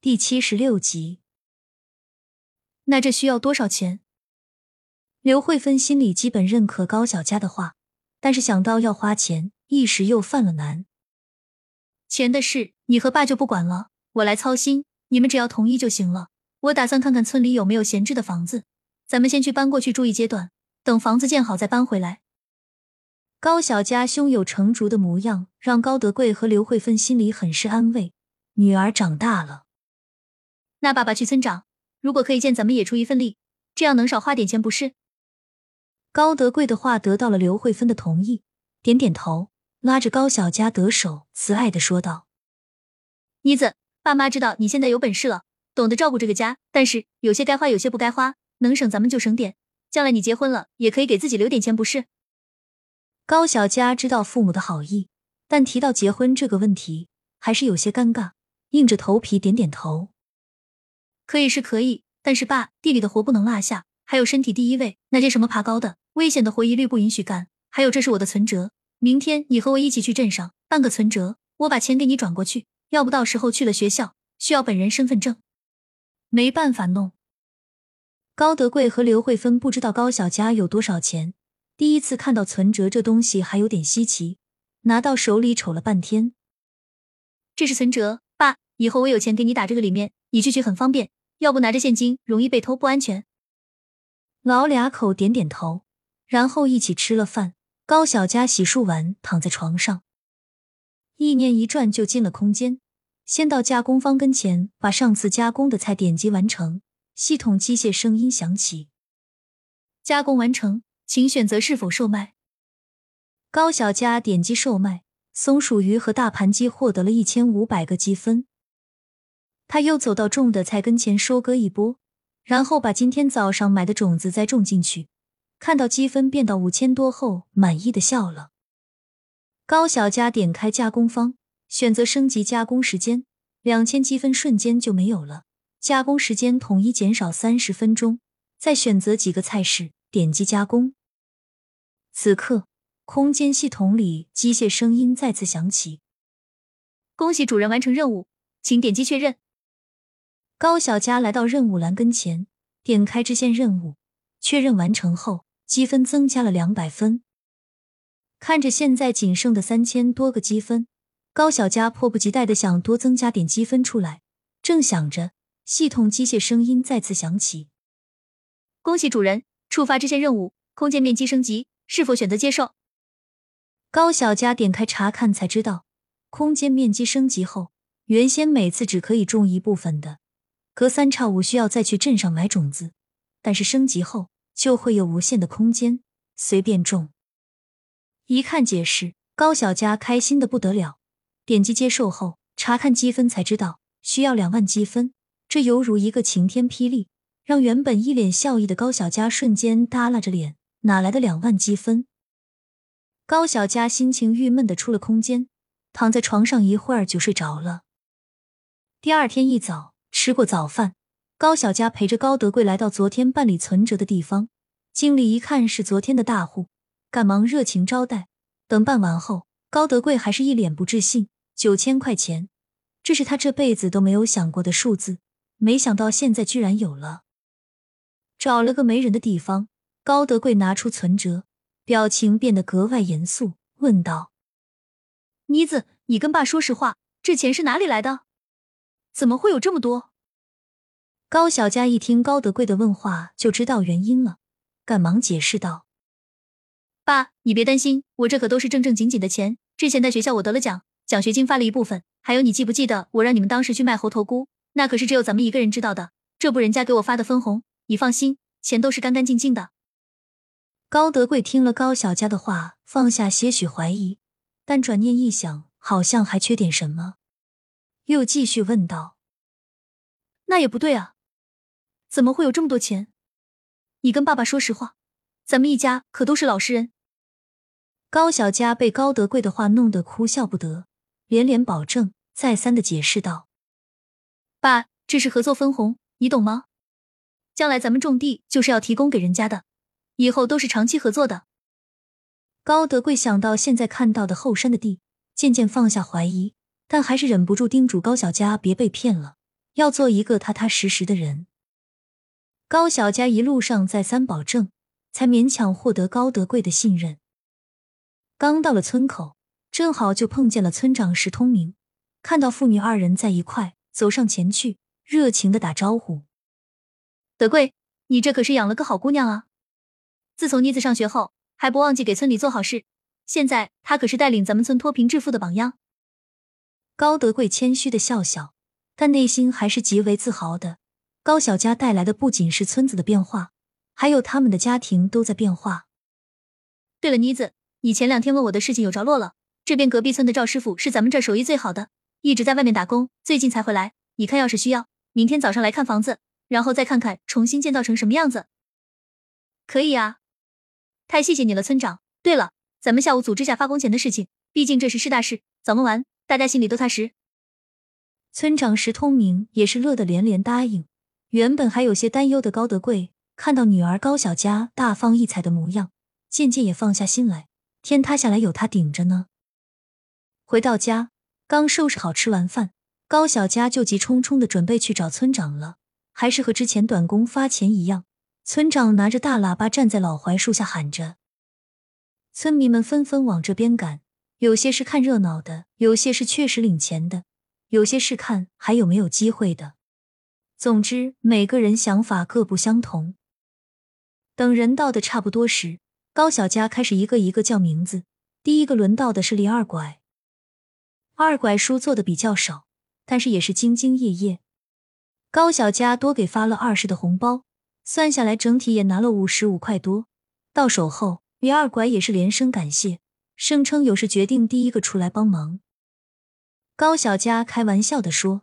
第七十六集。那这需要多少钱？刘慧芬心里基本认可高小佳的话，但是想到要花钱，一时又犯了难。钱的事，你和爸就不管了，我来操心。你们只要同意就行了。我打算看看村里有没有闲置的房子，咱们先去搬过去住一阶段，等房子建好再搬回来。高小佳胸有成竹的模样，让高德贵和刘慧芬心里很是安慰。女儿长大了。那爸爸去村长，如果可以见，咱们也出一份力，这样能少花点钱不是？高德贵的话得到了刘慧芬的同意，点点头，拉着高小佳的手，慈爱的说道：“妮子，爸妈知道你现在有本事了，懂得照顾这个家，但是有些该花，有些不该花，能省咱们就省点，将来你结婚了，也可以给自己留点钱，不是？”高小佳知道父母的好意，但提到结婚这个问题，还是有些尴尬，硬着头皮点点头。可以是可以，但是爸，地里的活不能落下，还有身体第一位。那些什么爬高的、危险的活一律不允许干。还有，这是我的存折，明天你和我一起去镇上办个存折，我把钱给你转过去。要不到时候去了学校需要本人身份证，没办法弄。高德贵和刘慧芬不知道高小佳有多少钱，第一次看到存折这东西还有点稀奇，拿到手里瞅了半天。这是存折，爸，以后我有钱给你打这个里面，你去取很方便。要不拿着现金容易被偷，不安全。老俩口点点头，然后一起吃了饭。高小佳洗漱完，躺在床上，意念一转就进了空间，先到加工方跟前，把上次加工的菜点击完成。系统机械声音响起：“加工完成，请选择是否售卖。”高小佳点击售卖，松鼠鱼和大盘鸡获得了一千五百个积分。他又走到种的菜跟前收割一波，然后把今天早上买的种子再种进去。看到积分变到五千多后，满意的笑了。高小佳点开加工方，选择升级加工时间，两千积分瞬间就没有了，加工时间统一减少三十分钟。再选择几个菜式，点击加工。此刻，空间系统里机械声音再次响起：“恭喜主人完成任务，请点击确认。”高小佳来到任务栏跟前，点开支线任务，确认完成后，积分增加了两百分。看着现在仅剩的三千多个积分，高小佳迫不及待的想多增加点积分出来。正想着，系统机械声音再次响起：“恭喜主人触发支线任务，空间面积升级，是否选择接受？”高小佳点开查看，才知道空间面积升级后，原先每次只可以种一部分的。隔三差五需要再去镇上买种子，但是升级后就会有无限的空间，随便种。一看解释，高小佳开心的不得了。点击接受后，查看积分才知道需要两万积分，这犹如一个晴天霹雳，让原本一脸笑意的高小佳瞬间耷拉着脸。哪来的两万积分？高小佳心情郁闷的出了空间，躺在床上一会儿就睡着了。第二天一早。吃过早饭，高小佳陪着高德贵来到昨天办理存折的地方。经理一看是昨天的大户，赶忙热情招待。等办完后，高德贵还是一脸不置信：“九千块钱，这是他这辈子都没有想过的数字，没想到现在居然有了。”找了个没人的地方，高德贵拿出存折，表情变得格外严肃，问道：“妮子，你跟爸说实话，这钱是哪里来的？”怎么会有这么多？高小佳一听高德贵的问话，就知道原因了，赶忙解释道：“爸，你别担心，我这可都是正正经经的钱。之前在学校我得了奖，奖学金发了一部分，还有你记不记得我让你们当时去卖猴头菇？那可是只有咱们一个人知道的。这不，人家给我发的分红，你放心，钱都是干干净净的。”高德贵听了高小佳的话，放下些许怀疑，但转念一想，好像还缺点什么。又继续问道：“那也不对啊，怎么会有这么多钱？你跟爸爸说实话，咱们一家可都是老实人。”高小佳被高德贵的话弄得哭笑不得，连连保证，再三的解释道：“爸，这是合作分红，你懂吗？将来咱们种地就是要提供给人家的，以后都是长期合作的。”高德贵想到现在看到的后山的地，渐渐放下怀疑。但还是忍不住叮嘱高小佳别被骗了，要做一个踏踏实实的人。高小佳一路上再三保证，才勉强获得高德贵的信任。刚到了村口，正好就碰见了村长石通明，看到父女二人在一块，走上前去，热情的打招呼：“德贵，你这可是养了个好姑娘啊！自从妮子上学后，还不忘记给村里做好事，现在她可是带领咱们村脱贫致富的榜样。”高德贵谦虚的笑笑，但内心还是极为自豪的。高小佳带来的不仅是村子的变化，还有他们的家庭都在变化。对了，妮子，你前两天问我的事情有着落了。这边隔壁村的赵师傅是咱们这儿手艺最好的，一直在外面打工，最近才回来。你看，要是需要，明天早上来看房子，然后再看看重新建造成什么样子。可以啊，太谢谢你了，村长。对了，咱们下午组织下发工钱的事情，毕竟这是事大事，早弄完，大家心里都踏实。村长石通明也是乐得连连答应。原本还有些担忧的高德贵，看到女儿高小佳大放异彩的模样，渐渐也放下心来。天塌下来有他顶着呢。回到家，刚收拾好吃完饭，高小佳就急冲冲的准备去找村长了。还是和之前短工发钱一样，村长拿着大喇叭站在老槐树下喊着，村民们纷纷往这边赶。有些是看热闹的，有些是确实领钱的，有些是看还有没有机会的。总之，每个人想法各不相同。等人到的差不多时，高小佳开始一个一个叫名字。第一个轮到的是李二拐，二拐书做的比较少，但是也是兢兢业业。高小佳多给发了二十的红包，算下来整体也拿了五十五块多。到手后，李二拐也是连声感谢，声称有事决定第一个出来帮忙。高小佳开玩笑的说。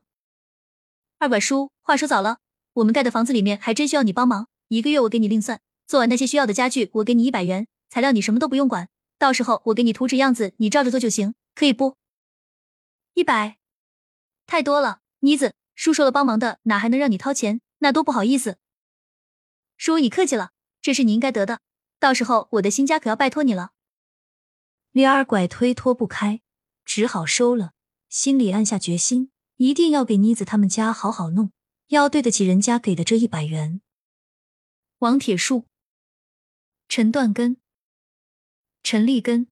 二拐叔，话说早了，我们盖的房子里面还真需要你帮忙。一个月我给你另算，做完那些需要的家具，我给你一百元。材料你什么都不用管，到时候我给你图纸样子，你照着做就行，可以不？一百，太多了，妮子，叔说了帮忙的，哪还能让你掏钱？那多不好意思。叔，你客气了，这是你应该得的。到时候我的新家可要拜托你了。李二拐推脱不开，只好收了，心里暗下决心。一定要给妮子他们家好好弄，要对得起人家给的这一百元。王铁树、陈断根、陈立根，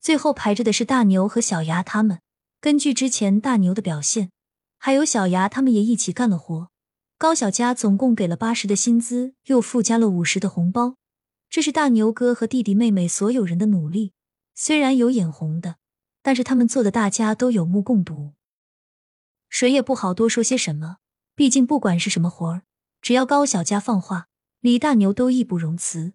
最后排着的是大牛和小牙他们。根据之前大牛的表现，还有小牙他们也一起干了活。高小佳总共给了八十的薪资，又附加了五十的红包。这是大牛哥和弟弟妹妹所有人的努力，虽然有眼红的，但是他们做的大家都有目共睹。谁也不好多说些什么，毕竟不管是什么活儿，只要高小佳放话，李大牛都义不容辞。